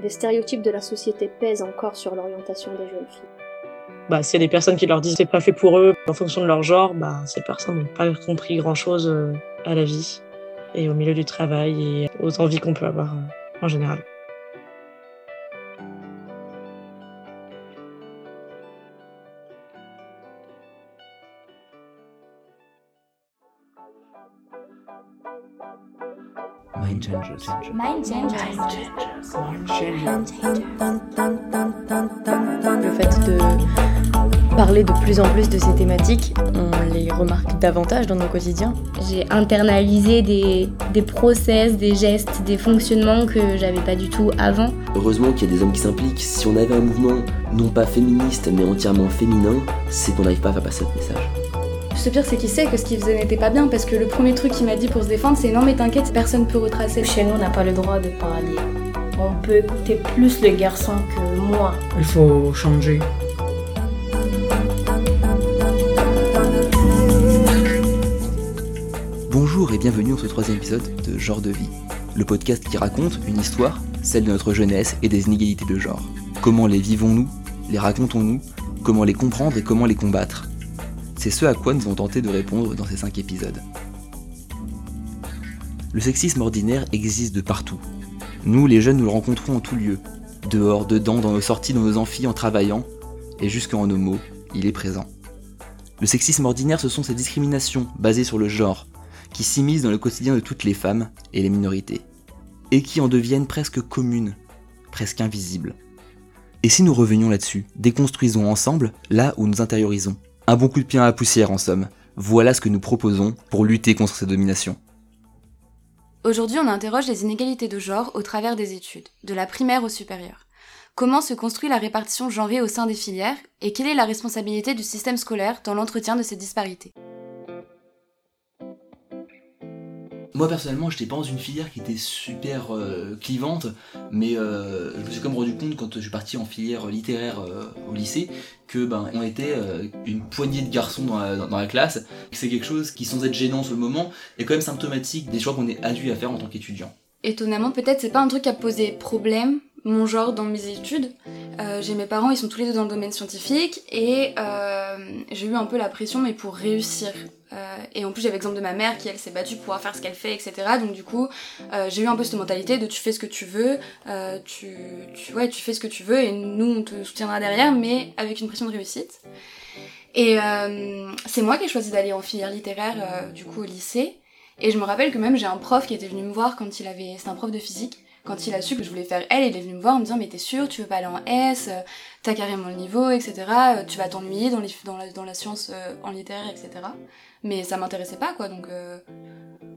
Les stéréotypes de la société pèsent encore sur l'orientation des jeunes filles. Bah, s'il y a des personnes qui leur disent c'est pas fait pour eux en fonction de leur genre, bah, ces personnes n'ont pas compris grand chose euh, à la vie et au milieu du travail et aux envies qu'on peut avoir euh, en général. Mind changers. Mind changers. Le fait de parler de plus en plus de ces thématiques, on les remarque davantage dans nos quotidiens. J'ai internalisé des, des process, des gestes, des fonctionnements que j'avais pas du tout avant. Heureusement qu'il y a des hommes qui s'impliquent. Si on avait un mouvement non pas féministe mais entièrement féminin, c'est qu'on n'arrive pas à faire passer ce message. Le pire, c'est qu'il sait que ce qu'il faisait n'était pas bien parce que le premier truc qu'il m'a dit pour se défendre, c'est non, mais t'inquiète, personne peut retracer. Chez nous, on n'a pas le droit de parler. On peut écouter plus les garçons que moi. Il faut changer. Bonjour et bienvenue dans ce troisième épisode de Genre de vie, le podcast qui raconte une histoire, celle de notre jeunesse et des inégalités de genre. Comment les vivons-nous? Les racontons-nous? Comment les comprendre et comment les combattre? C'est ce à quoi nous allons tenter de répondre dans ces 5 épisodes. Le sexisme ordinaire existe de partout. Nous, les jeunes, nous le rencontrons en tout lieu. Dehors, dedans, dans nos sorties, dans nos amphis, en travaillant, et jusqu'en nos mots, il est présent. Le sexisme ordinaire, ce sont ces discriminations basées sur le genre, qui s'immiscent dans le quotidien de toutes les femmes et les minorités, et qui en deviennent presque communes, presque invisibles. Et si nous revenions là-dessus, déconstruisons ensemble là où nous intériorisons, un bon coup de pied à poussière en somme. Voilà ce que nous proposons pour lutter contre cette domination. Aujourd'hui, on interroge les inégalités de genre au travers des études, de la primaire au supérieur. Comment se construit la répartition genrée au sein des filières et quelle est la responsabilité du système scolaire dans l'entretien de ces disparités? Moi personnellement, je n'étais pas dans une filière qui était super euh, clivante, mais euh, je me suis même rendu compte quand je suis parti en filière littéraire euh, au lycée que ben on était une poignée de garçons dans la, classe. C'est quelque chose qui, sans être gênant sur le moment, est quand même symptomatique des choix qu'on est adulte à faire en tant qu'étudiant. Étonnamment, peut-être c'est pas un truc qui a posé problème mon genre dans mes études. j'ai mes parents, ils sont tous les deux dans le domaine scientifique et j'ai eu un peu la pression, mais pour réussir euh, et en plus j'avais l'exemple de ma mère qui elle s'est battue pour pouvoir faire ce qu'elle fait, etc. Donc du coup euh, j'ai eu un peu cette mentalité de tu fais ce que tu veux, euh, tu, tu, ouais, tu fais ce que tu veux et nous on te soutiendra derrière mais avec une pression de réussite. Et c'est moi qui ai choisi d'aller en filière littéraire du coup au lycée. Et je me rappelle que même j'ai un prof qui était venu me voir quand il avait... C'était un prof de physique quand il a su que je voulais faire L, il est venu me voir en me disant mais t'es sûr, tu veux pas aller en S, t'as carrément le niveau, etc. Tu vas t'ennuyer dans, dans, la, dans la science en littéraire, etc mais ça m'intéressait pas quoi donc euh,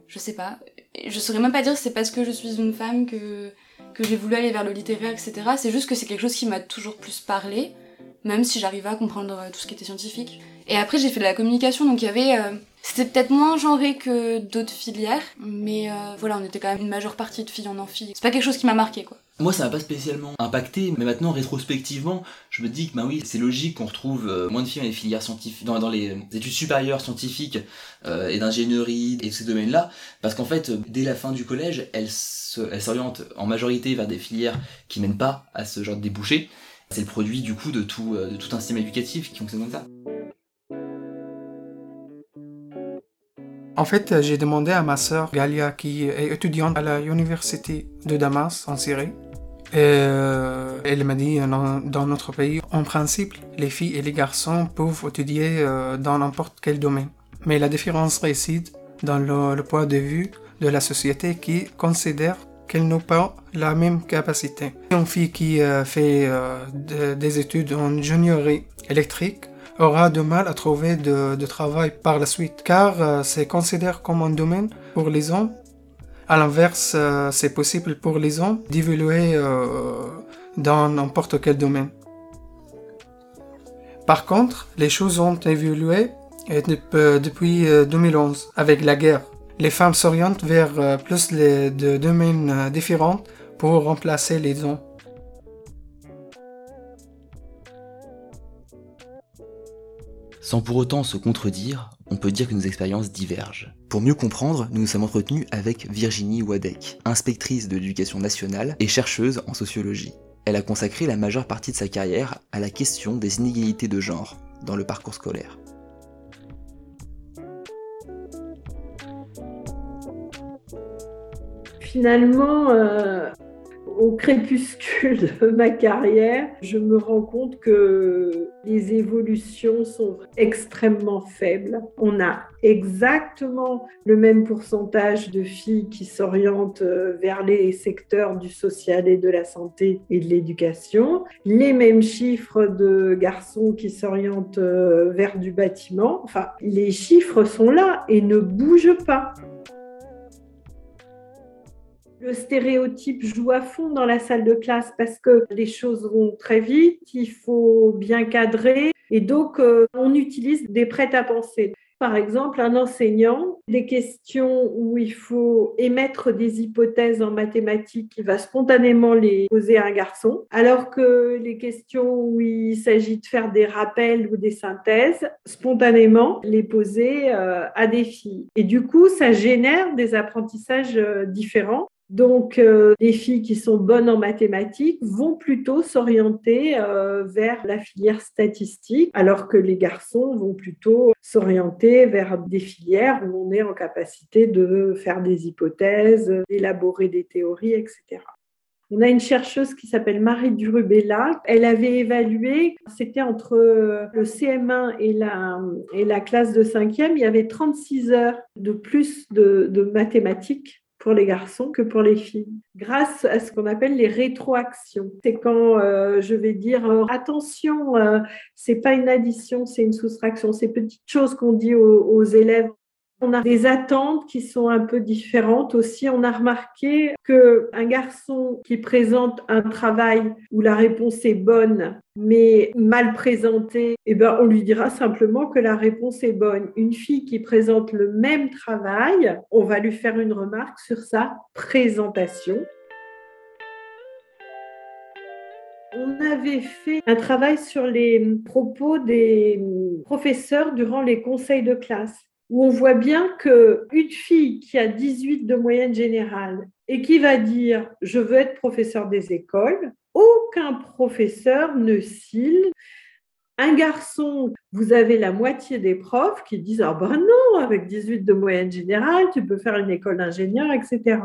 je sais pas. Je saurais même pas dire c'est parce que je suis une femme que que j'ai voulu aller vers le littéraire etc c'est juste que c'est quelque chose qui m'a toujours plus parlé même si j'arrivais à comprendre euh, tout ce qui était scientifique. Et après j'ai fait de la communication donc il y avait euh, c'était peut-être moins genré que d'autres filières mais voilà on était quand même une majeure partie de filles en amphi. C'est pas quelque chose qui m'a marqué quoi moi, ça m'a pas spécialement impacté, mais maintenant, rétrospectivement, je me dis que bah oui, c'est logique qu'on retrouve euh, moins de filles dans les filières dans, dans les études supérieures scientifiques euh, et d'ingénierie et ces domaines-là, parce qu'en fait, dès la fin du collège, elles s'orientent en majorité vers des filières qui mènent pas à ce genre de débouchés. C'est le produit du coup de tout, euh, de tout un système éducatif qui fonctionne comme ça. En fait, j'ai demandé à ma sœur Galia, qui est étudiante à l'université de Damas en Syrie, euh, elle m'a dit, dans, notre pays, en principe, les filles et les garçons peuvent étudier euh, dans n'importe quel domaine. Mais la différence réside dans le, point de vue de la société qui considère qu'elles n'ont pas la même capacité. Une fille qui euh, fait des études en ingénierie électrique aura de mal à trouver de, travail par la suite, car c'est considéré comme un domaine pour les hommes à l'inverse, euh, c'est possible pour les hommes d'évoluer euh, dans n'importe quel domaine. Par contre, les choses ont évolué depuis 2011 euh, avec la guerre. Les femmes s'orientent vers plus de domaines différents pour remplacer les hommes. Sans pour autant se contredire, on peut dire que nos expériences divergent. Pour mieux comprendre, nous nous sommes entretenus avec Virginie Wadek, inspectrice de l'éducation nationale et chercheuse en sociologie. Elle a consacré la majeure partie de sa carrière à la question des inégalités de genre dans le parcours scolaire. Finalement, euh, au crépuscule de ma carrière, je me rends compte que les évolutions sont extrêmement faibles. On a exactement le même pourcentage de filles qui s'orientent euh, vers les secteurs du social et de la santé et de l'éducation, les mêmes chiffres de garçons qui s'orientent euh, vers du bâtiment. Enfin, les chiffres sont là et ne bougent pas. Le stéréotype joue à fond dans la salle de classe parce que les choses vont très vite, il faut bien cadrer et donc euh, on utilise des prêts à penser. Par exemple, un enseignant, des questions où il faut émettre des hypothèses en mathématiques, il va spontanément les poser à un garçon, alors que les questions où il s'agit de faire des rappels ou des synthèses, spontanément les poser euh, à des filles. Et du coup, ça génère des apprentissages euh, différents. Donc, euh, les filles qui sont bonnes en mathématiques vont plutôt s'orienter euh, vers la filière statistique, alors que les garçons vont plutôt s'orienter vers des filières où on est en capacité de faire des hypothèses, d'élaborer des théories, etc. On a une chercheuse qui s'appelle Marie Durubella. Elle avait évalué, c'était entre le CM1 et la, et la classe de 5e, il y avait 36 heures de plus de mathématiques pour les garçons que pour les filles, grâce à ce qu'on appelle les rétroactions. C'est quand euh, je vais dire euh, attention, euh, c'est pas une addition, c'est une soustraction. Ces petites choses qu'on dit aux élèves on a des attentes qui sont un peu différentes aussi. On a remarqué qu'un garçon qui présente un travail où la réponse est bonne, mais mal présentée, eh ben, on lui dira simplement que la réponse est bonne. Une fille qui présente le même travail, on va lui faire une remarque sur sa présentation. On avait fait un travail sur les propos des professeurs durant les conseils de classe où on voit bien qu'une fille qui a 18 de moyenne générale et qui va dire je veux être professeur des écoles, aucun professeur ne cille. Un garçon, vous avez la moitié des profs qui disent ah ben non, avec 18 de moyenne générale, tu peux faire une école d'ingénieur, etc.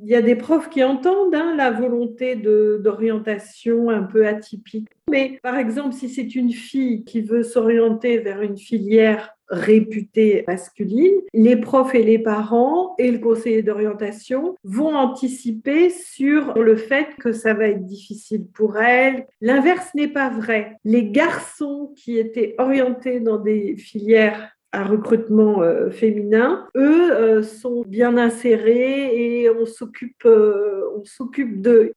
Il y a des profs qui entendent hein, la volonté d'orientation un peu atypique. Mais par exemple, si c'est une fille qui veut s'orienter vers une filière réputée masculine, les profs et les parents et le conseiller d'orientation vont anticiper sur le fait que ça va être difficile pour elle. L'inverse n'est pas vrai. Les garçons qui étaient orientés dans des filières à recrutement euh, féminin, eux euh, sont bien insérés et on s'occupe euh, on s'occupe d'eux.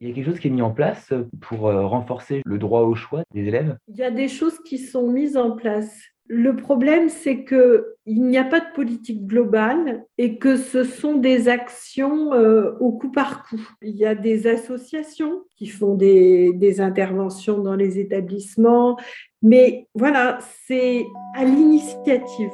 Il y a quelque chose qui est mis en place pour renforcer le droit au choix des élèves? Il y a des choses qui sont mises en place. Le problème, c'est qu'il n'y a pas de politique globale et que ce sont des actions euh, au coup par coup. Il y a des associations qui font des, des interventions dans les établissements, mais voilà, c'est à l'initiative.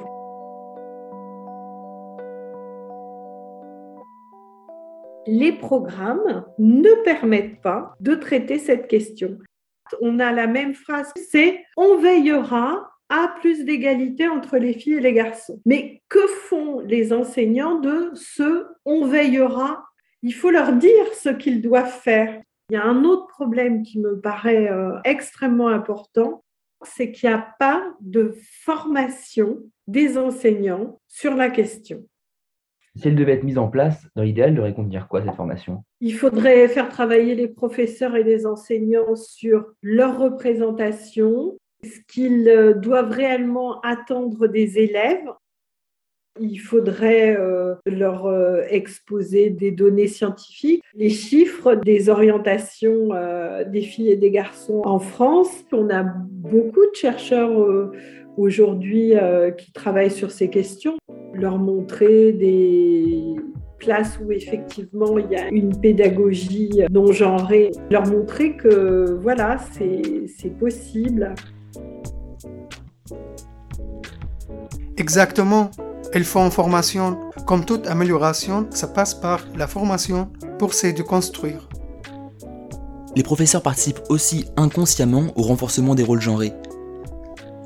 Les programmes ne permettent pas de traiter cette question. On a la même phrase, c'est on veillera à plus d'égalité entre les filles et les garçons. Mais que font les enseignants de ce on veillera Il faut leur dire ce qu'ils doivent faire. Il y a un autre problème qui me paraît euh, extrêmement important, c'est qu'il n'y a pas de formation des enseignants sur la question. Si elle devait être mise en place, dans l'idéal, devrait contenir quoi cette formation? Il faudrait faire travailler les professeurs et les enseignants sur leur représentation, ce qu'ils euh, doivent réellement attendre des élèves? Il faudrait euh, leur euh, exposer des données scientifiques, les chiffres des orientations des filles et des garçons en France. On a beaucoup de chercheurs aujourd'hui qui travaillent sur ces questions. Leur montrer des classes où effectivement il y a une pédagogie non genrée, leur montrer que voilà, c'est possible. Exactement. Il faut en formation. Comme toute amélioration, ça passe par la formation pour se déconstruire. Les professeurs participent aussi inconsciemment au renforcement des rôles genrés.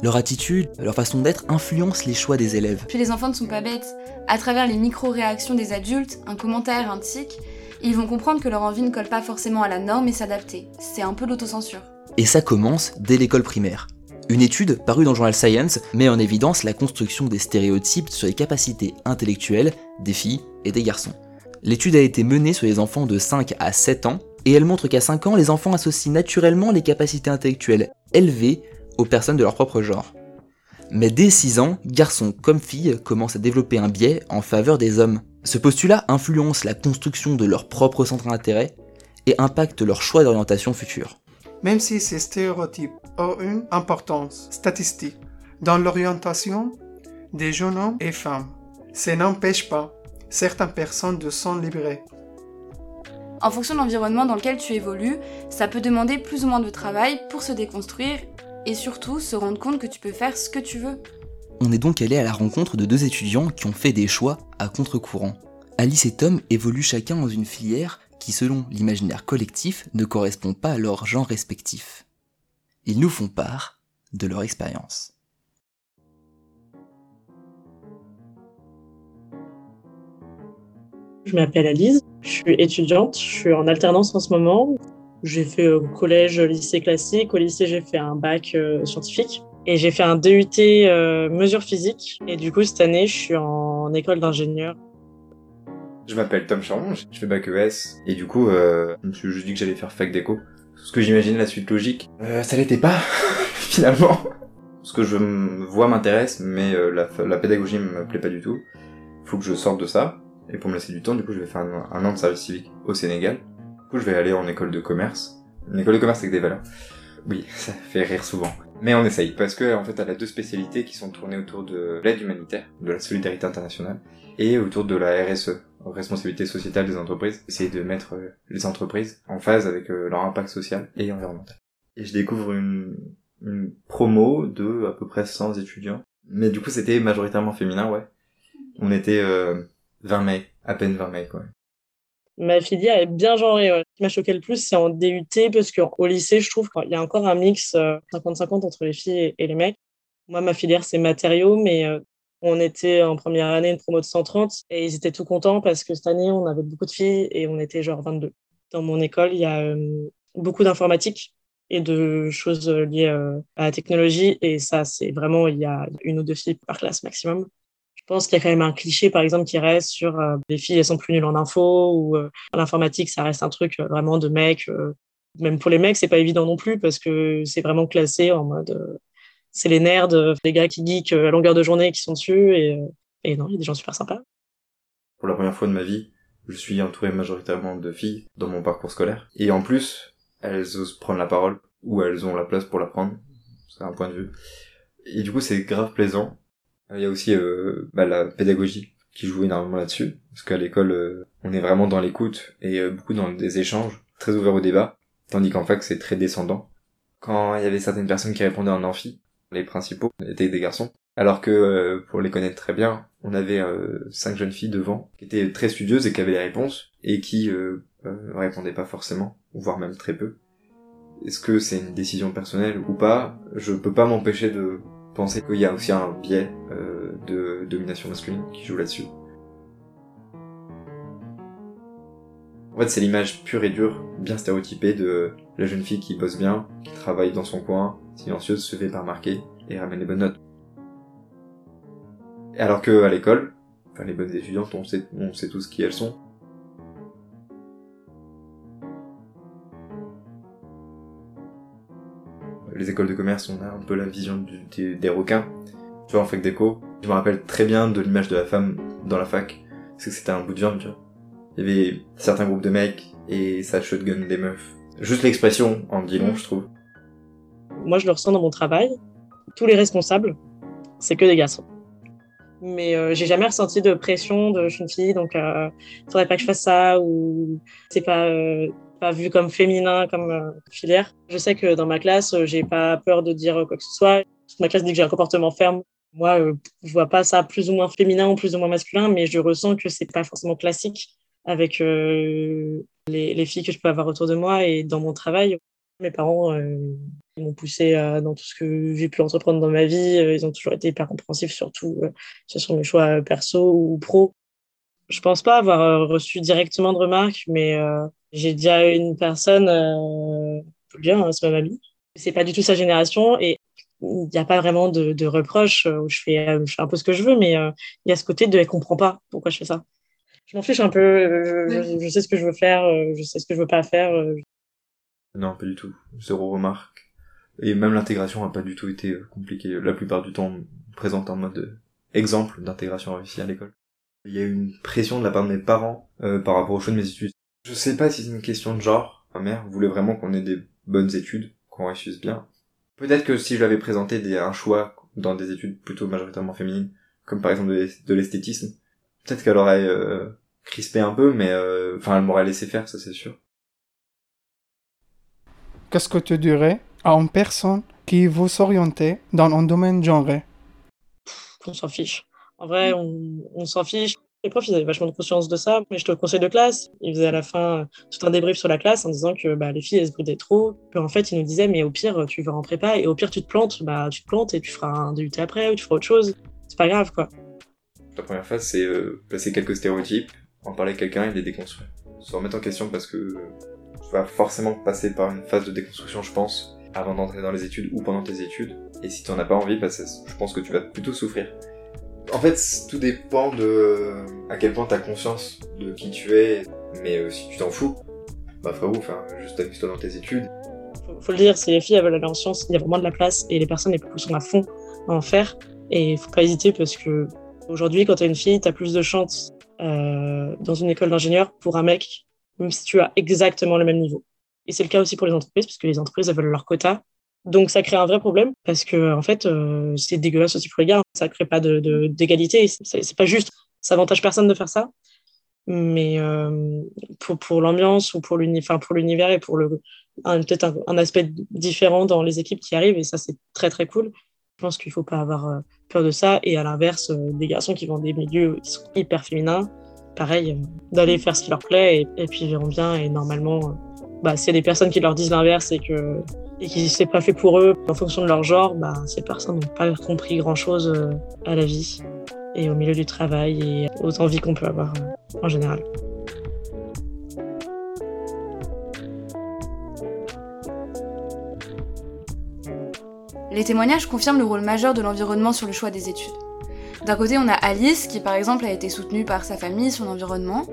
Leur attitude, leur façon d'être influencent les choix des élèves. Puis les enfants ne sont pas bêtes. À travers les micro-réactions des adultes, un commentaire, un tic, ils vont comprendre que leur envie ne colle pas forcément à la norme et s'adapter. C'est un peu l'autocensure. Et ça commence dès l'école primaire. Une étude parue dans le journal Science met en évidence la construction des stéréotypes sur les capacités intellectuelles des filles et des garçons. L'étude a été menée sur les enfants de 5 à 7 ans et elle montre qu'à 5 ans, les enfants associent naturellement les capacités intellectuelles élevées aux personnes de leur propre genre. Mais dès 6 ans, garçons comme filles commencent à développer un biais en faveur des hommes. Ce postulat influence la construction de leur propre centre d'intérêt et impacte leur choix d'orientation future. Même si ces stéréotypes ont une importance statistique dans l'orientation des jeunes hommes et femmes, ça n'empêche pas certaines personnes de s'en libérer. En fonction de l'environnement dans lequel tu évolues, ça peut demander plus ou moins de travail pour se déconstruire et surtout se rendre compte que tu peux faire ce que tu veux. On est donc allé à la rencontre de deux étudiants qui ont fait des choix à contre-courant. Alice et Tom évoluent chacun dans une filière qui, selon l'imaginaire collectif, ne correspond pas à leur genre respectif. Ils nous font part de leur expérience. Je m'appelle Alice, je suis étudiante, je suis en alternance en ce moment. J'ai fait au collège, lycée classique. Au lycée, j'ai fait un bac euh, scientifique. Et j'ai fait un DUT euh, mesure physique. Et du coup, cette année, je suis en école d'ingénieur. Je m'appelle Tom Charon, je fais bac ES. Et du coup, euh, je me suis juste dit que j'allais faire fac d'éco. Ce que j'imaginais la suite logique, euh, ça l'était pas, finalement. Ce que je vois m'intéresse, mais euh, la, la pédagogie me plaît pas du tout. Faut que je sorte de ça. Et pour me laisser du temps, du coup, je vais faire un, un an de service civique au Sénégal. Du coup, je vais aller en école de commerce. Une école de commerce avec des valeurs. Oui, ça fait rire souvent. Mais on essaye, parce que en fait, elle a deux spécialités qui sont tournées autour de l'aide humanitaire, de la solidarité internationale, et autour de la RSE, responsabilité sociétale des entreprises. Essayer de mettre euh, les entreprises en phase avec euh, leur impact social et environnemental. Et je découvre une, promo de à peu près 100 étudiants. Mais du coup, c'était majoritairement féminin, ouais. On était euh, 20 mai, à peine 20 mai, quoi. Ma filière est bien genrée. Ce qui m'a choqué le plus, c'est en DUT, parce qu'au lycée, je trouve qu'il y a encore un mix 50-50 entre les filles et les mecs. Moi, ma filière, c'est matériaux, mais on était en première année une promo de 130 et ils étaient tout contents parce que cette année, on avait beaucoup de filles et on était genre 22. Dans mon école, il y a euh, beaucoup d'informatique et de choses liées euh, à la technologie et ça, c'est vraiment, il y a une ou deux filles par classe maximum. Je pense qu'il y a quand même un cliché, par exemple, qui reste sur euh, les filles, elles sont plus nulles en info ou l'informatique, ça reste un truc vraiment de mecs. même pour les mecs, c'est pas évident non plus parce que c'est vraiment classé en mode c'est les nerds, les gars qui geekent à longueur de journée qui sont dessus. Et, et non, il y a des gens super sympas. Pour la première fois de ma vie, je suis entouré majoritairement de filles dans mon parcours scolaire. Et en plus, elles osent prendre la parole, ou elles ont la place pour la prendre. C'est un point de vue. Et du coup, c'est grave plaisant. Il y a aussi euh, bah, la pédagogie qui joue énormément là-dessus. Parce qu'à l'école, euh, on est vraiment dans l'écoute et euh, beaucoup dans des échanges, très ouverts au débat. Tandis qu'en fac, c'est très descendant. Quand il y avait certaines personnes qui répondaient en amphi, les principaux étaient des garçons. Alors que, euh, pour les connaître très bien, on avait euh, cinq jeunes filles devant, qui étaient très studieuses et qui avaient les réponses, et qui euh, répondaient pas forcément, voire même très peu. Est-ce que c'est une décision personnelle ou pas? Je peux pas m'empêcher de penser qu'il y a aussi un biais de domination masculine qui joue là-dessus. En fait, c'est l'image pure et dure, bien stéréotypée de la jeune fille qui bosse bien, qui travaille dans son coin, silencieuse, se fait pas remarquer et ramène les bonnes notes. Alors que à l'école, enfin les bonnes étudiantes, on sait, on sait tous qui elles sont. Les écoles de commerce, on a un peu la vision du, des, requins. Tu vois, en fac d'éco, je me rappelle très bien de l'image de la femme dans la fac, parce que c'était un bout de viande, tu vois. Il y avait certains groupes de mecs et ça shotgun des meufs. Juste l'expression en dit long, je trouve. Moi, je le ressens dans mon travail. Tous les responsables, c'est que des garçons. Mais euh, j'ai jamais ressenti de pression de je suis une fille, donc euh, faudrait pas que je fasse ça ou c'est pas euh, vu comme féminin comme euh, filière. Je sais que dans ma classe, j'ai pas peur de dire quoi que ce soit. Ma classe dit que j'ai un comportement ferme. Moi, euh, je vois pas ça plus ou moins féminin ou plus ou moins masculin, mais je ressens que c'est pas forcément classique avec euh, les, les, filles que je peux avoir autour de moi et dans mon travail. Mes parents euh, m'ont poussé dans tout ce que j'ai pu entreprendre dans ma vie. Ils ont toujours été hyper compréhensifs, surtout sur mes choix perso ou pro. Je pense pas avoir reçu directement de remarques, mais j'ai déjà une personne, euh, bien, hein, c'est ma mamie. C'est pas du tout sa génération et il n'y a pas vraiment de, de reproches où je fais, je fais un peu ce que je veux, mais il y a ce côté de elle comprend pas pourquoi je fais ça je m'en fiche un peu. Je, je, sais ce que je veux faire, euh, je sais ce que je veux pas faire. Euh. Non, pas du tout. Zéro remarque. Et même l'intégration a pas du tout été euh, compliquée. La plupart du temps, on présente en mode exemple d'intégration réussie à l'école. Il y a eu une pression de la part de mes parents par rapport au choix de mes études. Je sais pas si c'est une question de genre. Ma mère voulait vraiment qu'on ait des bonnes études, qu'on réussisse bien. Peut-être que si je l'avais présenté des, un choix dans des études plutôt majoritairement féminines, comme par exemple de l'esthétisme, peut-être qu'elle aurait euh, crispé un peu, mais euh, enfin, elle m'aurait laissé faire, ça c'est sûr. Qu'est-ce que tu dirais à une personne qui veut s'orienter dans un domaine genré On s'en fiche. En vrai, on, s'en fiche. Les profs, ils avaient vachement de conscience de ça, mais je te conseille de classe, ils faisaient à la fin tout un débrief sur la classe en disant que bah, les filles, elles se bridaient trop. Puis en fait, ils nous disaient, mais au pire, tu vas en prépa, et au pire, tu te plantes, bah, tu te plantes et tu feras un DUT après, ou tu feras autre chose. C'est pas grave, quoi. La première phase, c'est euh, placer quelques stéréotypes, en parler à quelqu'un et les déconstruire. Se remettre en question parce que tu vas forcément passer par une phase de déconstruction, je pense, avant d'entrer dans les études ou pendant tes études. Et si tu en as pas envie, bah, je pense que tu vas plutôt souffrir. En fait, tout dépend de à quel point tu as conscience de qui tu es. Mais euh, si tu t'en fous, bah frérot, enfin, juste amuse-toi dans tes études. Faut, faut le dire, si les filles veulent aller en sciences, il y a vraiment de la place et les personnes les plus sont à fond à en faire. Et faut pas hésiter parce que Aujourd'hui, quand tu es une fille, tu as plus de chances euh, dans une école d'ingénieur pour un mec, même si tu as exactement le même niveau. Et c'est le cas aussi pour les entreprises, parce que les entreprises, elles veulent leur quota. Donc ça crée un vrai problème, parce que en fait, euh, c'est dégueulasse aussi pour les gars. Ça crée pas d'égalité. De, c'est pas juste. Ça avantage personne de faire ça. Mais euh, pour, pour l'ambiance ou pour l'univers et pour le peut-être un, aspect différent dans les équipes qui arrivent, et ça, c'est très très cool. Je pense qu'il faut pas avoir euh, peur de ça. Et à l'inverse, des garçons qui vont des milieux hyper féminins, pareil, d'aller faire ce qui leur plaît et, puis ils verront bien. Et normalement, bah, s'il y a des personnes qui leur disent l'inverse et que et qui c'est pas fait pour eux en fonction de leur genre, bah, ces personnes n'ont pas compris grand chose à la vie et au milieu du travail et aux envies qu'on peut avoir en général. Les témoignages confirment le rôle majeur de l'environnement sur le choix des études. D'un côté, on a Alice, qui par exemple a été soutenue par sa famille, son environnement.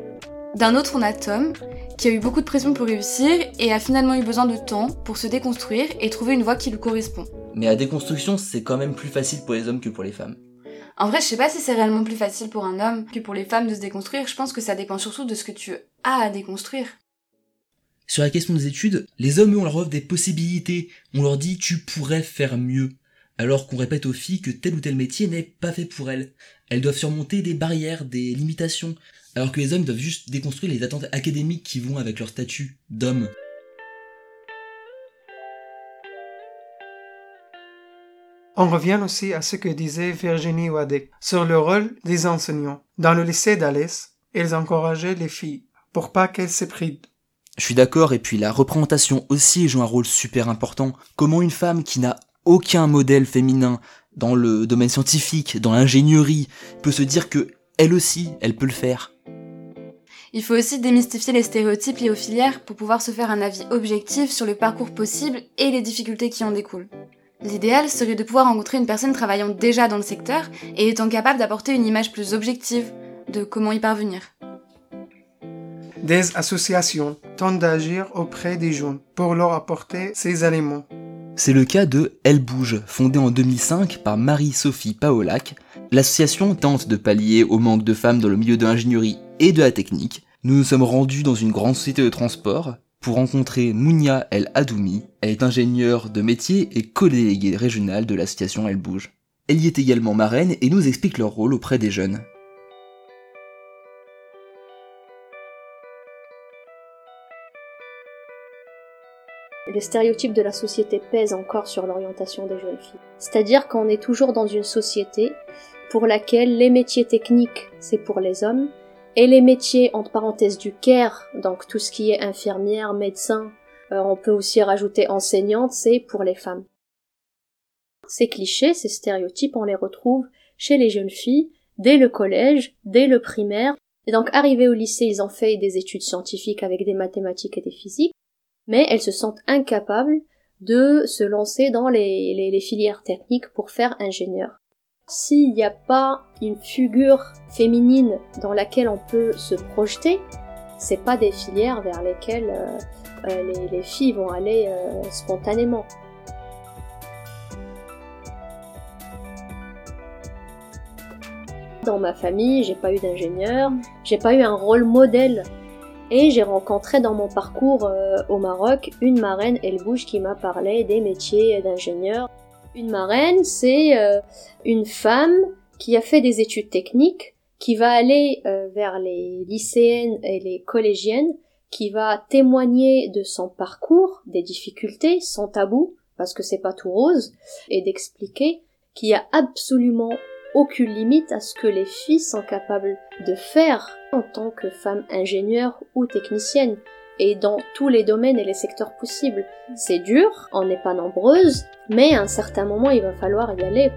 D'un autre, on a Tom, qui a eu beaucoup de pression pour réussir et a finalement eu besoin de temps pour se déconstruire et trouver une voie qui lui correspond. Mais la déconstruction, c'est quand même plus facile pour les hommes que pour les femmes. En vrai, je sais pas si c'est réellement plus facile pour un homme que pour les femmes de se déconstruire. Je pense que ça dépend surtout de ce que tu as à déconstruire. Sur la question des études, les hommes, on leur offre des possibilités. On leur dit tu pourrais faire mieux. Alors qu'on répète aux filles que tel ou tel métier n'est pas fait pour elles. Elles doivent surmonter des barrières, des limitations. Alors que les hommes doivent juste déconstruire les attentes académiques qui vont avec leur statut d'homme. On revient aussi à ce que disait Virginie Wadek sur le rôle des enseignants. Dans le lycée d'Alès, ils encourageaient les filles pour pas qu'elles s'éprident. Je suis d'accord, et puis la représentation aussi joue un rôle super important. Comment une femme qui n'a aucun modèle féminin dans le domaine scientifique, dans l'ingénierie, peut se dire que elle aussi, elle peut le faire. Il faut aussi démystifier les stéréotypes liés aux filières pour pouvoir se faire un avis objectif sur le parcours possible et les difficultés qui en découlent. L'idéal serait de pouvoir rencontrer une personne travaillant déjà dans le secteur et étant capable d'apporter une image plus objective de comment y parvenir. Des associations tentent d'agir auprès des jeunes pour leur apporter ces aliments. C'est le cas de Elle Bouge, fondée en 2005 par Marie-Sophie Paolac. L'association tente de pallier au manque de femmes dans le milieu de l'ingénierie et de la technique. Nous nous sommes rendus dans une grande société de transport pour rencontrer Mounia El Adoumi. Elle est ingénieure de métier et co-déléguée régionale de l'association Elle Bouge. Elle y est également marraine et nous explique leur rôle auprès des jeunes. Les stéréotypes de la société pèsent encore sur l'orientation des jeunes filles. C'est-à-dire qu'on est toujours dans une société pour laquelle les métiers techniques, c'est pour les hommes, et les métiers, entre parenthèses, du care, donc tout ce qui est infirmière, médecin, euh, on peut aussi rajouter enseignante, c'est pour les femmes. Ces clichés, ces stéréotypes, on les retrouve chez les jeunes filles dès le collège, dès le primaire. Et donc, arrivées au lycée, ils ont fait des études scientifiques avec des mathématiques et des physiques, mais elles se sentent incapables de se lancer dans les, filières techniques pour faire ingénieur. S'il n'y a pas une figure féminine dans laquelle on peut se projeter, c'est pas des filières vers lesquelles euh, euh, les, filles vont aller euh, spontanément. Dans ma famille, j'ai pas eu d'ingénieur, j'ai pas eu un rôle modèle. Et j'ai rencontré dans mon parcours au Maroc une marraine elle bouge qui m'a parlé des métiers d'ingénieur. Une marraine, c'est euh, une femme qui a fait des études techniques, qui va aller euh, vers les lycéennes et les collégiennes, qui va témoigner de son parcours, des difficultés, sans tabou, parce que c'est pas tout rose, et d'expliquer qu'il y a absolument aucune limite à ce que les filles sont capables de faire en tant que femmes ingénieures ou techniciennes et dans tous les domaines et les secteurs possibles. C'est dur, on n'est pas nombreuses, mais à un certain moment il va falloir y aller.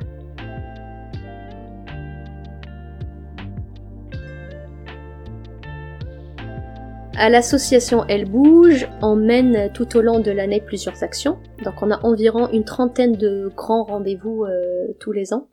À l'association Elle Bouge, on mène tout au long de l'année plusieurs actions. Donc on a environ une trentaine de grands rendez-vous euh, tous les ans.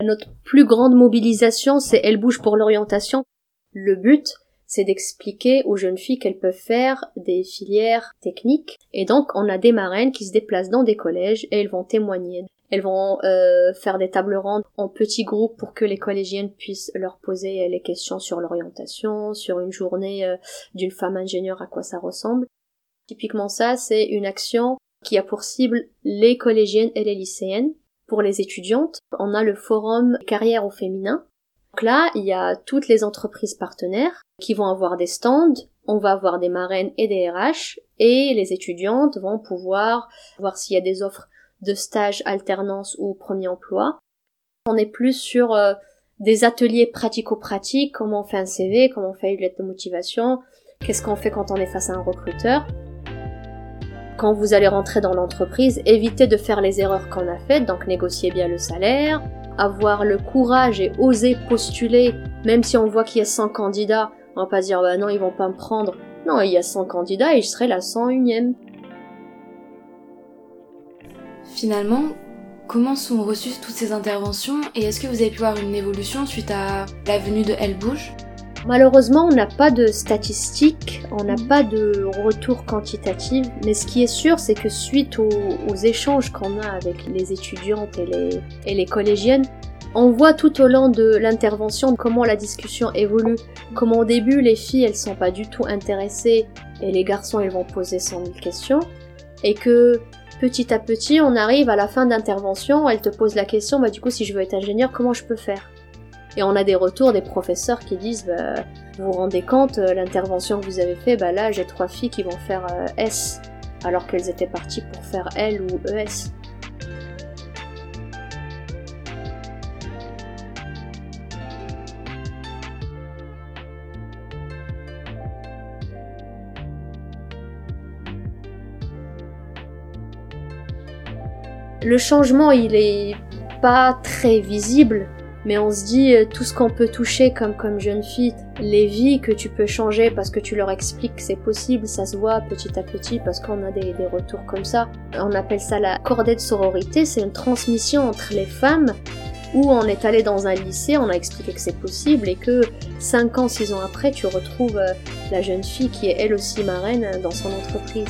Notre plus grande mobilisation, c'est Elle Bouge pour l'orientation. Le but, c'est d'expliquer aux jeunes filles qu'elles peuvent faire des filières techniques. Et donc, on a des marraines qui se déplacent dans des collèges et elles vont témoigner. Elles vont euh, faire des tables rondes en petits groupes pour que les collégiennes puissent leur poser les questions sur l'orientation, sur une journée euh, d'une femme ingénieure, à quoi ça ressemble. Typiquement ça, c'est une action qui a pour cible les collégiennes et les lycéennes. Pour les étudiantes, on a le forum carrière au féminin donc là, il y a toutes les entreprises partenaires qui vont avoir des stands, on va avoir des marraines et des RH, et les étudiantes vont pouvoir voir s'il y a des offres de stage, alternance ou premier emploi. On est plus sur euh, des ateliers pratico-pratiques, comment on fait un CV, comment on fait une lettre de motivation, qu'est-ce qu'on fait quand on est face à un recruteur. Quand vous allez rentrer dans l'entreprise, évitez de faire les erreurs qu'on a faites, donc négocier bien le salaire, avoir le courage et oser postuler, même si on voit qu'il y a 100 candidats, on va pas dire bah non ils vont pas me prendre. Non, il y a 100 candidats et je serai la 101ème. Finalement, comment sont reçues toutes ces interventions et est-ce que vous avez pu voir une évolution suite à la venue de Elle Bouge Malheureusement, on n'a pas de statistiques, on n'a pas de retour quantitatif, mais ce qui est sûr, c'est que suite aux, échanges qu'on a avec les étudiantes et les, et les collégiennes, on voit tout au long de l'intervention comment la discussion évolue, comment au début les filles elles sont pas du tout intéressées et les garçons ils vont poser 100 000 questions, et que petit à petit on arrive à la fin d'intervention, elle te pose la question, bah du coup si je veux être ingénieur, comment je peux faire? Et on a des retours des professeurs qui disent bah, Vous vous rendez compte, euh, l'intervention que vous avez fait, bah là j'ai trois filles qui vont faire euh, S, alors qu'elles étaient parties pour faire L ou ES. Le changement, il est pas très visible mais on se dit euh, tout ce qu'on peut toucher comme comme jeune fille, les vies que tu peux changer parce que tu leur expliques que c'est possible, ça se voit petit à petit parce qu'on a des, des retours comme ça. On appelle ça la cordée de sororité, c'est une transmission entre les femmes où on est allé dans un lycée, on a expliqué que c'est possible et que 5 ans, 6 ans après, tu retrouves euh, la jeune fille qui est elle aussi marraine dans son entreprise.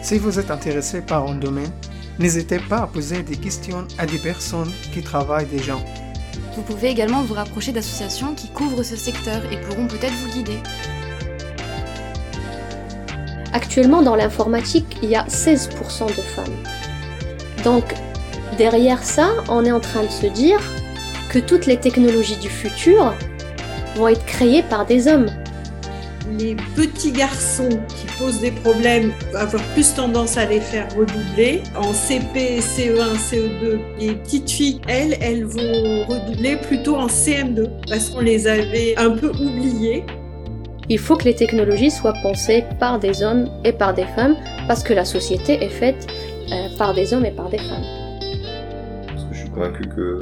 Si vous êtes intéressé par un domaine, N'hésitez pas à poser des questions à des personnes qui travaillent déjà. Vous pouvez également vous rapprocher d'associations qui couvrent ce secteur et pourront peut-être vous guider. Actuellement, dans l'informatique, il y a 16% de femmes. Donc, derrière ça, on est en train de se dire que toutes les technologies du futur vont être créées par des hommes. Les petits garçons qui posent des problèmes vont avoir plus tendance à les faire redoubler. En CP, CE1, CE2, les petites filles, elles, elles vont redoubler plutôt en CM2 parce qu'on les avait un peu oubliées. Il faut que les technologies soient pensées par des hommes et par des femmes parce que la société est faite euh, par des hommes et par des femmes. Parce que je suis convaincu que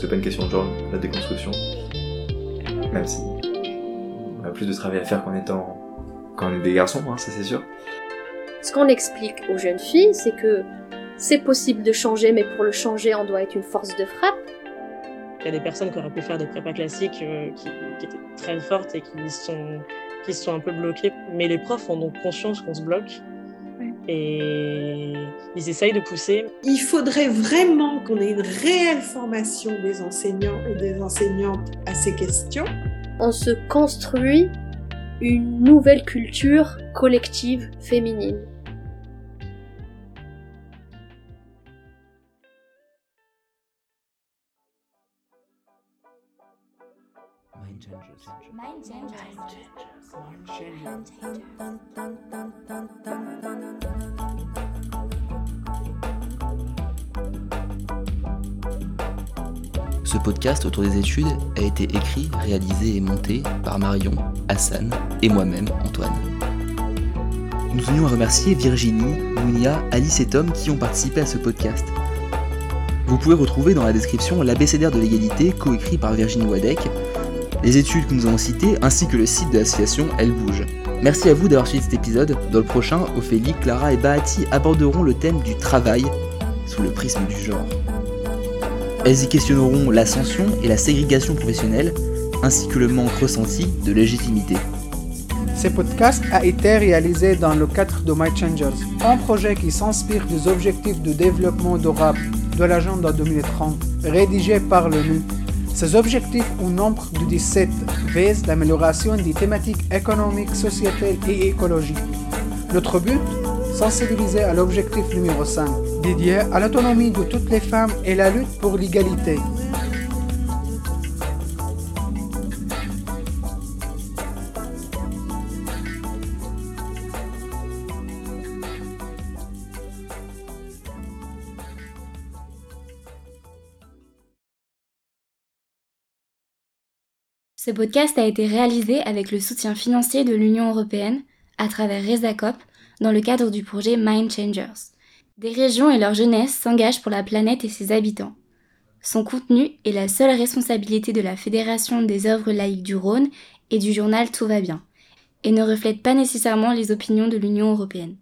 c'est pas une question de genre, la déconstruction. Même si a plus de travail à faire qu'en étant quand on est des garçons, hein, ça c'est sûr. Ce qu'on explique aux jeunes filles, c'est que c'est possible de changer, mais pour le changer, on doit être une force de frappe. Il y a des personnes qui auraient pu faire des prépas classiques euh, qui, qui, étaient très fortes et qui sont, qui sont un peu bloquées. Mais les profs ont donc conscience qu'on se bloque. Et ils essayent de pousser. Il faudrait vraiment qu'on ait une réelle formation des enseignants et des enseignantes à ces questions. On se construit une nouvelle culture collective féminine. Ce podcast autour des études a été écrit, réalisé et monté par Marion, Hassan et moi-même, Antoine. Nous tenions à remercier Virginie, Mounia, Alice et Tom qui ont participé à ce podcast. Vous pouvez retrouver dans la description l'abécédaire de l'égalité coécrit par Virginie Wadek, les études que nous avons citées ainsi que le site de l'association Elle Bouge. Merci à vous d'avoir suivi cet épisode. Dans le prochain, Ophélie, Clara et Bahati aborderont le thème du travail sous le prisme du genre. Elles y questionneront l'ascension et la ségrégation professionnelle, ainsi que le manque ressenti de légitimité. Ce podcast a été réalisé dans le cadre de My Changers, un projet qui s'inspire des objectifs de développement durable de l'agenda 2030, rédigé par l'ONU. Ces objectifs au nombre de 17 visent l'amélioration des thématiques économiques, sociétales et écologiques. Notre but Sensibiliser à l'objectif numéro 5, dédié à l'autonomie de toutes les femmes et la lutte pour l'égalité. Ce podcast a été réalisé avec le soutien financier de l'Union européenne à travers RESACOP dans le cadre du projet Mind Changers. Des régions et leur jeunesse s'engagent pour la planète et ses habitants. Son contenu est la seule responsabilité de la Fédération des œuvres laïques du Rhône et du journal Tout va bien, et ne reflète pas nécessairement les opinions de l'Union européenne.